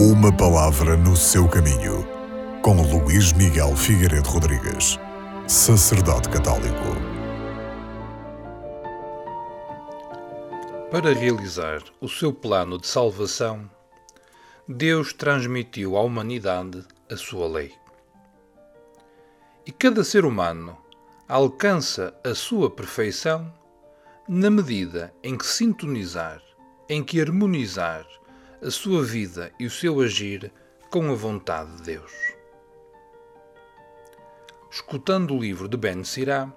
Uma palavra no seu caminho, com Luís Miguel Figueiredo Rodrigues, sacerdote católico. Para realizar o seu plano de salvação, Deus transmitiu à humanidade a sua lei. E cada ser humano alcança a sua perfeição na medida em que sintonizar, em que harmonizar a sua vida e o seu agir com a vontade de Deus. Escutando o livro de Ben Sirá,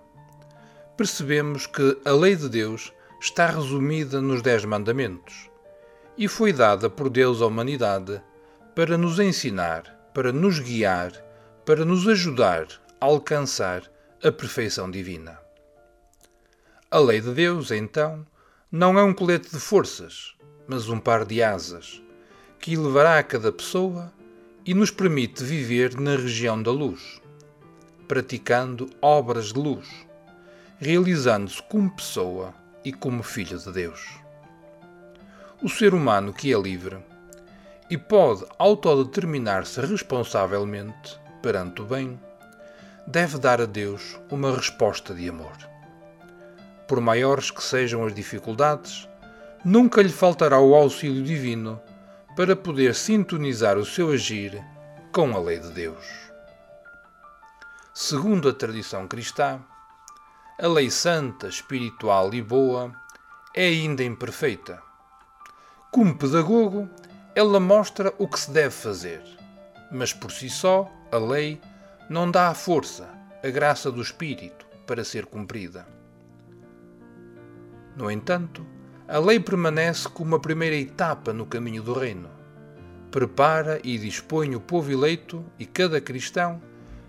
percebemos que a lei de Deus está resumida nos Dez Mandamentos e foi dada por Deus à humanidade para nos ensinar, para nos guiar, para nos ajudar a alcançar a perfeição divina. A lei de Deus, então, não é um colete de forças, mas um par de asas, que elevará a cada pessoa e nos permite viver na região da luz, praticando obras de luz, realizando-se como pessoa e como filho de Deus. O ser humano que é livre e pode autodeterminar-se responsavelmente perante o bem, deve dar a Deus uma resposta de amor. Por maiores que sejam as dificuldades, nunca lhe faltará o auxílio divino para poder sintonizar o seu agir com a lei de Deus. Segundo a tradição cristã, a lei santa, espiritual e boa é ainda imperfeita. Como pedagogo, ela mostra o que se deve fazer, mas por si só, a lei não dá a força, a graça do Espírito para ser cumprida. No entanto, a lei permanece como uma primeira etapa no caminho do reino. Prepara e dispõe o povo eleito e cada cristão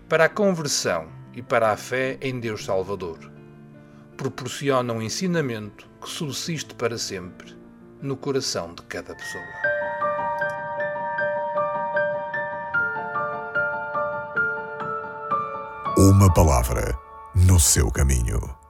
para a conversão e para a fé em Deus Salvador. Proporciona um ensinamento que subsiste para sempre no coração de cada pessoa. Uma palavra no seu caminho.